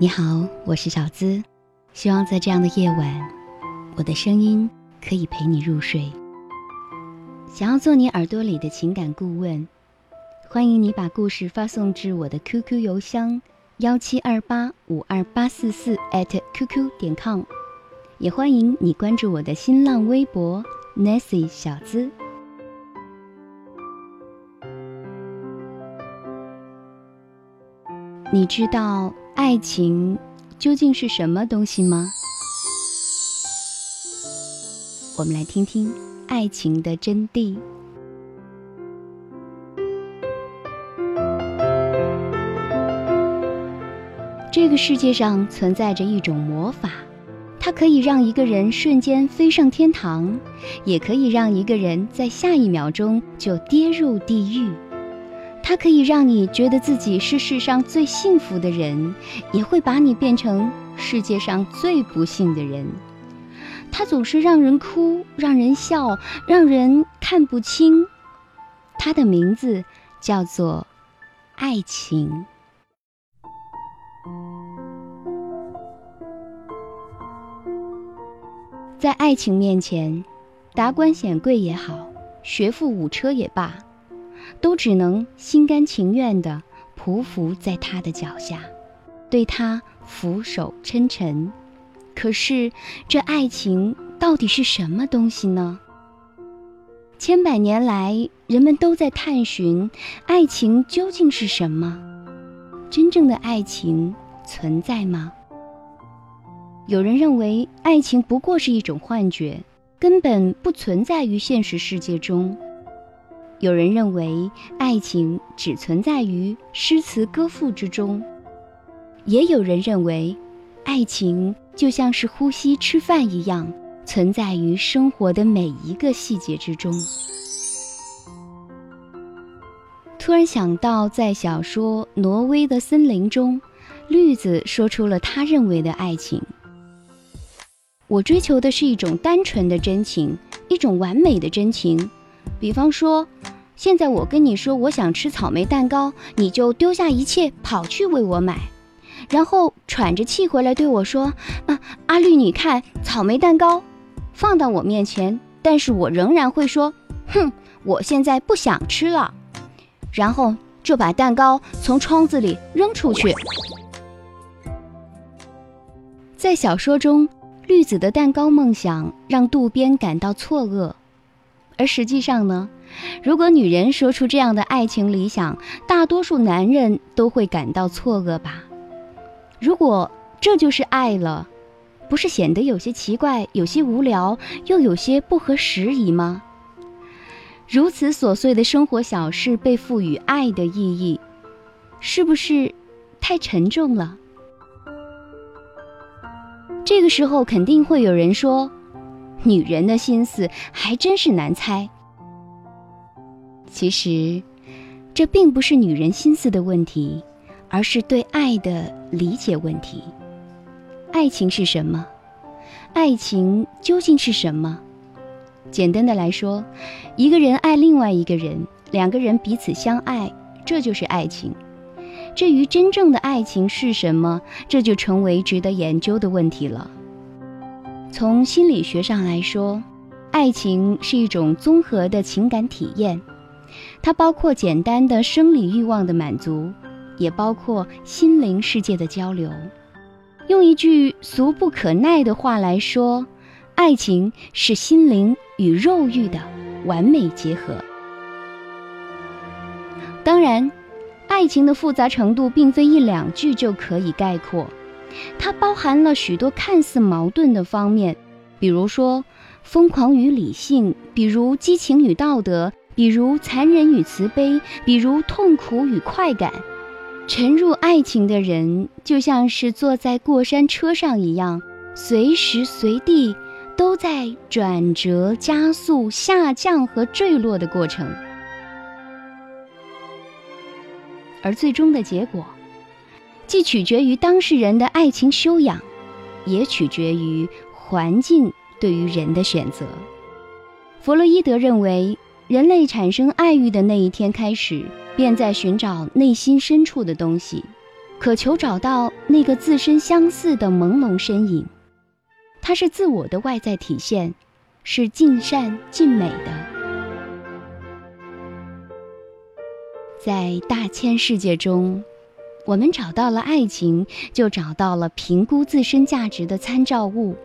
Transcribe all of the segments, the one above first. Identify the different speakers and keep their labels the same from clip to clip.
Speaker 1: 你好，我是小资，希望在这样的夜晚，我的声音可以陪你入睡。想要做你耳朵里的情感顾问，欢迎你把故事发送至我的 QQ 邮箱幺七二八五二八四四 @QQ 点 com，也欢迎你关注我的新浪微博 Nancy 小资。你知道爱情究竟是什么东西吗？我们来听听爱情的真谛。这个世界上存在着一种魔法，它可以让一个人瞬间飞上天堂，也可以让一个人在下一秒钟就跌入地狱。它可以让你觉得自己是世上最幸福的人，也会把你变成世界上最不幸的人。它总是让人哭，让人笑，让人看不清。它的名字叫做爱情。在爱情面前，达官显贵也好，学富五车也罢。都只能心甘情愿地匍匐在他的脚下，对他俯首称臣。可是，这爱情到底是什么东西呢？千百年来，人们都在探寻爱情究竟是什么。真正的爱情存在吗？有人认为，爱情不过是一种幻觉，根本不存在于现实世界中。有人认为爱情只存在于诗词歌赋之中，也有人认为爱情就像是呼吸、吃饭一样，存在于生活的每一个细节之中。突然想到，在小说《挪威的森林》中，绿子说出了他认为的爱情：“我追求的是一种单纯的真情，一种完美的真情。”比方说，现在我跟你说我想吃草莓蛋糕，你就丢下一切跑去为我买，然后喘着气回来对我说：“啊，阿绿，你看草莓蛋糕放到我面前，但是我仍然会说，哼，我现在不想吃了，然后就把蛋糕从窗子里扔出去。”在小说中，绿子的蛋糕梦想让渡边感到错愕。而实际上呢，如果女人说出这样的爱情理想，大多数男人都会感到错愕吧？如果这就是爱了，不是显得有些奇怪、有些无聊，又有些不合时宜吗？如此琐碎的生活小事被赋予爱的意义，是不是太沉重了？这个时候肯定会有人说。女人的心思还真是难猜。其实，这并不是女人心思的问题，而是对爱的理解问题。爱情是什么？爱情究竟是什么？简单的来说，一个人爱另外一个人，两个人彼此相爱，这就是爱情。至于真正的爱情是什么，这就成为值得研究的问题了。从心理学上来说，爱情是一种综合的情感体验，它包括简单的生理欲望的满足，也包括心灵世界的交流。用一句俗不可耐的话来说，爱情是心灵与肉欲的完美结合。当然，爱情的复杂程度并非一两句就可以概括。它包含了许多看似矛盾的方面，比如说疯狂与理性，比如激情与道德，比如残忍与慈悲，比如痛苦与快感。沉入爱情的人，就像是坐在过山车上一样，随时随地都在转折、加速、下降和坠落的过程。而最终的结果，既取决于当事人的爱情修养，也取决于环境对于人的选择。弗洛伊德认为，人类产生爱欲的那一天开始，便在寻找内心深处的东西，渴求找到那个自身相似的朦胧身影。它是自我的外在体现，是尽善尽美的。在大千世界中，我们找到了爱情，就找到了评估自身价值的参照物。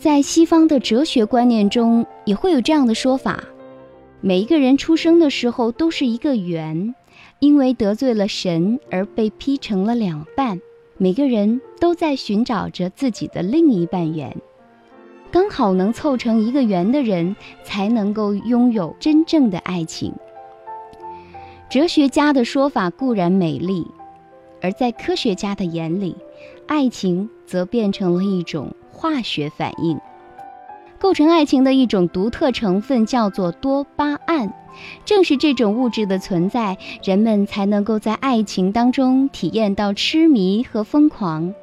Speaker 1: 在西方的哲学观念中，也会有这样的说法：每一个人出生的时候都是一个圆，因为得罪了神而被劈成了两半。每个人都在寻找着自己的另一半圆，刚好能凑成一个圆的人，才能够拥有真正的爱情。哲学家的说法固然美丽，而在科学家的眼里，爱情则变成了一种。化学反应构成爱情的一种独特成分叫做多巴胺，正是这种物质的存在，人们才能够在爱情当中体验到痴迷和疯狂。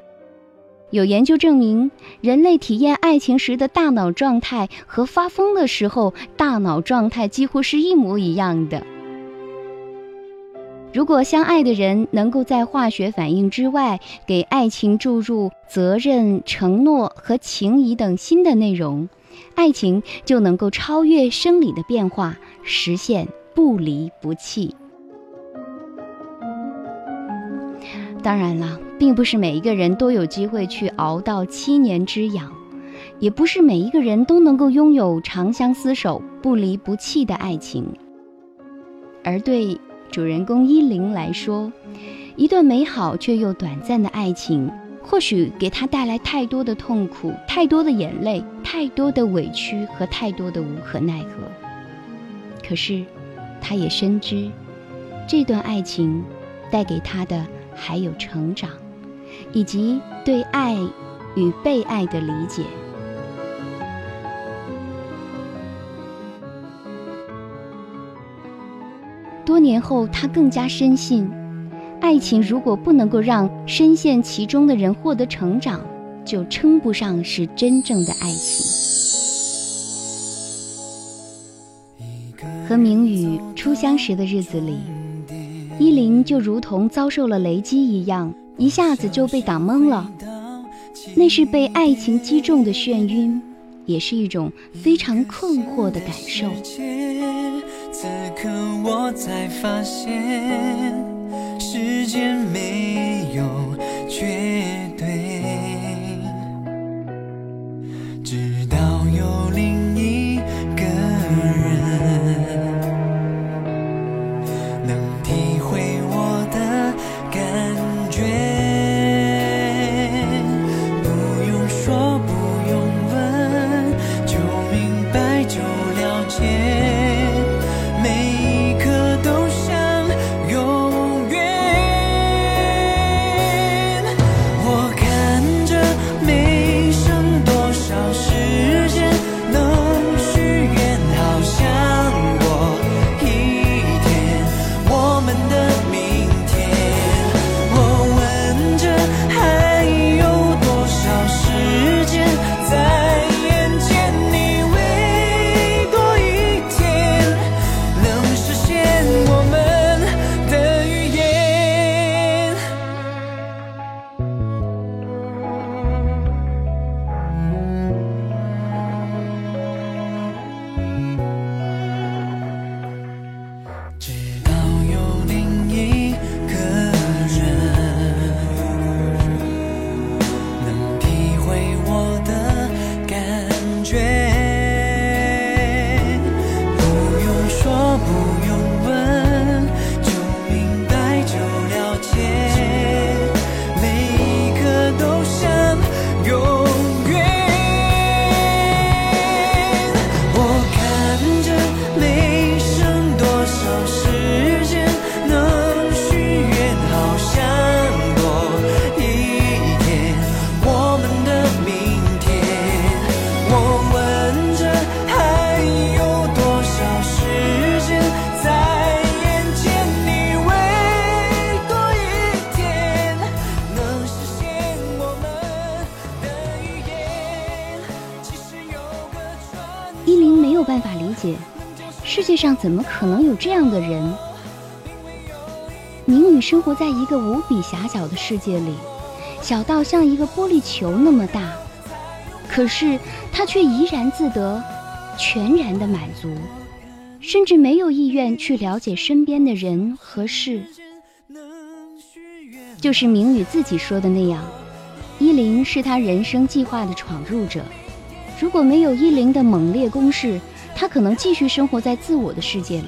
Speaker 1: 有研究证明，人类体验爱情时的大脑状态和发疯的时候大脑状态几乎是一模一样的。如果相爱的人能够在化学反应之外，给爱情注入责任、承诺和情谊等新的内容，爱情就能够超越生理的变化，实现不离不弃。当然了，并不是每一个人都有机会去熬到七年之痒，也不是每一个人都能够拥有长相厮守、不离不弃的爱情，而对。主人公依琳来说，一段美好却又短暂的爱情，或许给他带来太多的痛苦、太多的眼泪、太多的委屈和太多的无可奈何。可是，他也深知，这段爱情带给他的还有成长，以及对爱与被爱的理解。多年后，他更加深信，爱情如果不能够让深陷其中的人获得成长，就称不上是真正的爱情。和明宇初相识的日子里，依琳就如同遭受了雷击一样，一下子就被打懵了。那是被爱情击中的眩晕，也是一种非常困惑的感受。此刻我才发现，时间没有世界上怎么可能有这样的人？明宇生活在一个无比狭小的世界里，小到像一个玻璃球那么大，可是他却怡然自得，全然的满足，甚至没有意愿去了解身边的人和事。就是明宇自己说的那样，依林是他人生计划的闯入者。如果没有依林的猛烈攻势，他可能继续生活在自我的世界里，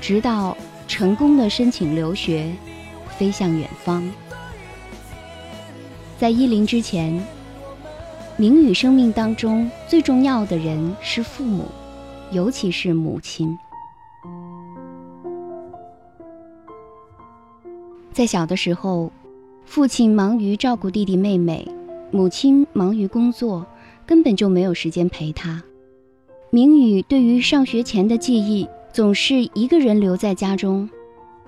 Speaker 1: 直到成功的申请留学，飞向远方。在依林之前，明宇生命当中最重要的人是父母，尤其是母亲。在小的时候。父亲忙于照顾弟弟妹妹，母亲忙于工作，根本就没有时间陪他。明宇对于上学前的记忆，总是一个人留在家中，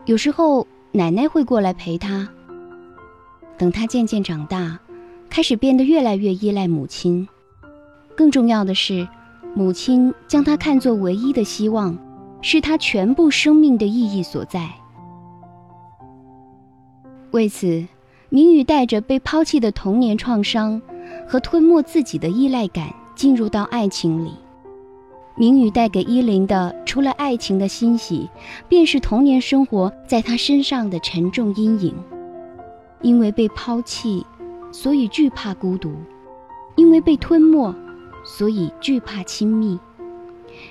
Speaker 1: 有时候奶奶会过来陪他。等他渐渐长大，开始变得越来越依赖母亲。更重要的是，母亲将他看作唯一的希望，是他全部生命的意义所在。为此。明宇带着被抛弃的童年创伤和吞没自己的依赖感进入到爱情里。明宇带给依林的，除了爱情的欣喜，便是童年生活在他身上的沉重阴影。因为被抛弃，所以惧怕孤独；因为被吞没，所以惧怕亲密。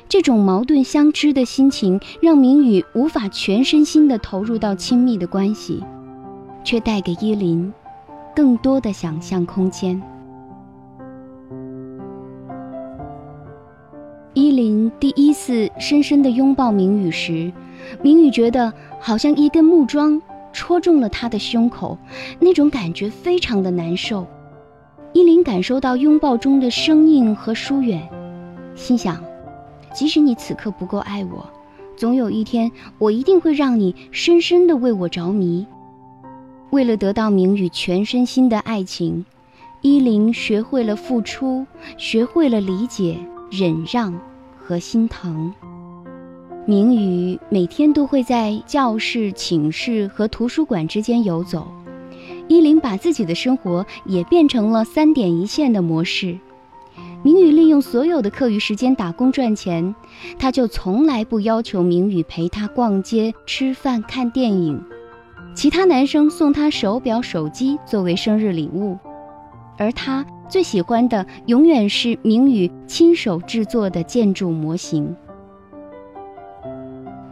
Speaker 1: 这种矛盾相知的心情，让明宇无法全身心地投入到亲密的关系。却带给依林更多的想象空间。依林第一次深深的拥抱明宇时，明宇觉得好像一根木桩戳中了他的胸口，那种感觉非常的难受。依林感受到拥抱中的生硬和疏远，心想：即使你此刻不够爱我，总有一天我一定会让你深深的为我着迷。为了得到明宇全身心的爱情，依林学会了付出，学会了理解、忍让和心疼。明宇每天都会在教室、寝室和图书馆之间游走，依林把自己的生活也变成了三点一线的模式。明宇利用所有的课余时间打工赚钱，他就从来不要求明宇陪他逛街、吃饭、看电影。其他男生送她手表、手机作为生日礼物，而她最喜欢的永远是明宇亲手制作的建筑模型。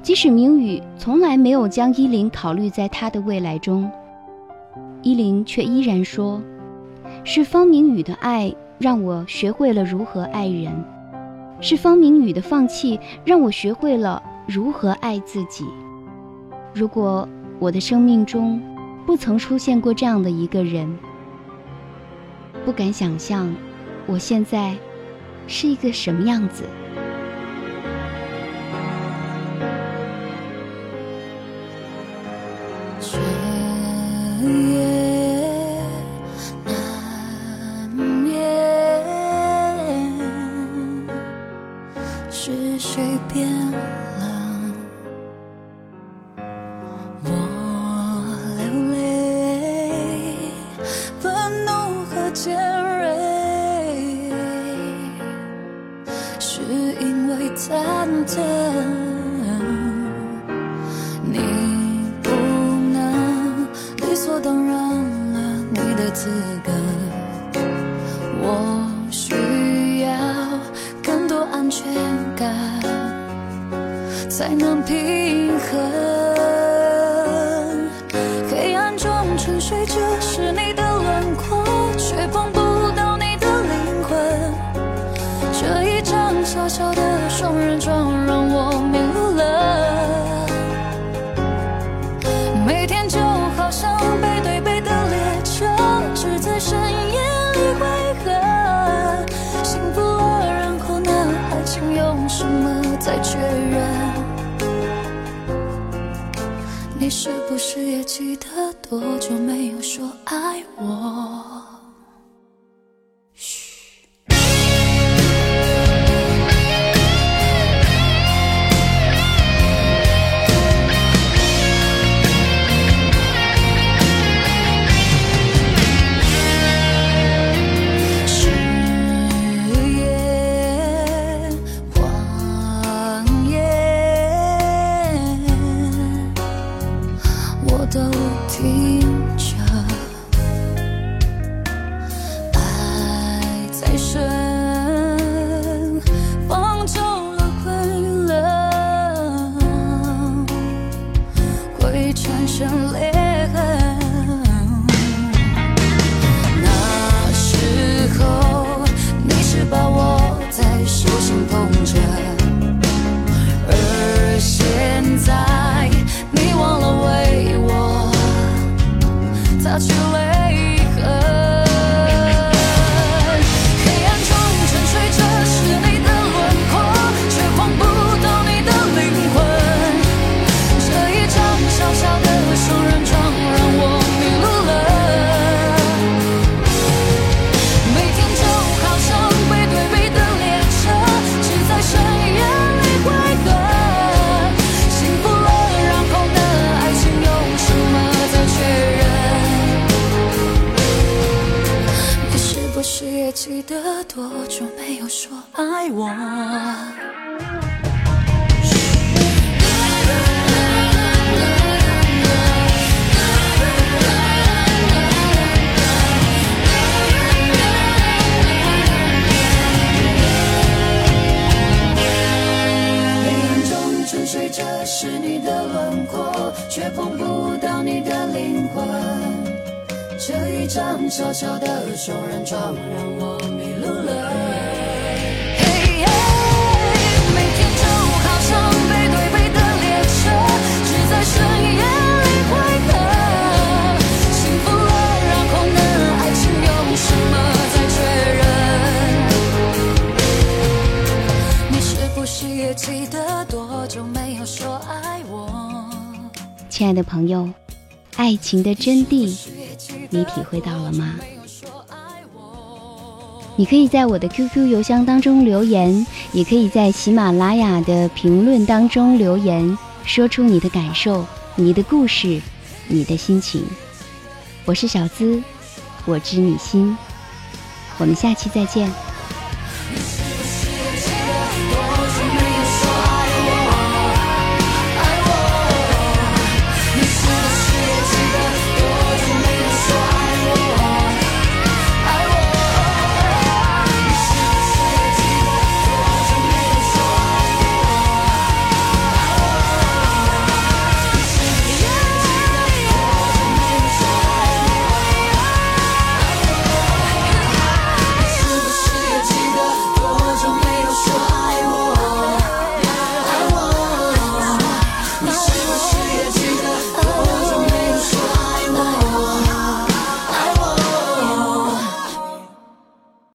Speaker 1: 即使明宇从来没有将依林考虑在他的未来中，依林却依然说：“是方明宇的爱让我学会了如何爱人，是方明宇的放弃让我学会了如何爱自己。”如果。我的生命中，不曾出现过这样的一个人。不敢想象，我现在是一个什么样子。
Speaker 2: 是谁变了张小小的双人床让我迷路了。嘿耶每天就好像背对背的列车，只在深夜里汇合。幸福了，然后呢？爱情用什么再确认？你是不是也记得多久没有说爱我？
Speaker 1: 亲爱的朋友，爱情的真谛，你体会到了吗？你可以在我的 QQ 邮箱当中留言，也可以在喜马拉雅的评论当中留言，说出你的感受、你的故事、你的心情。我是小资，我知你心，我们下期再见。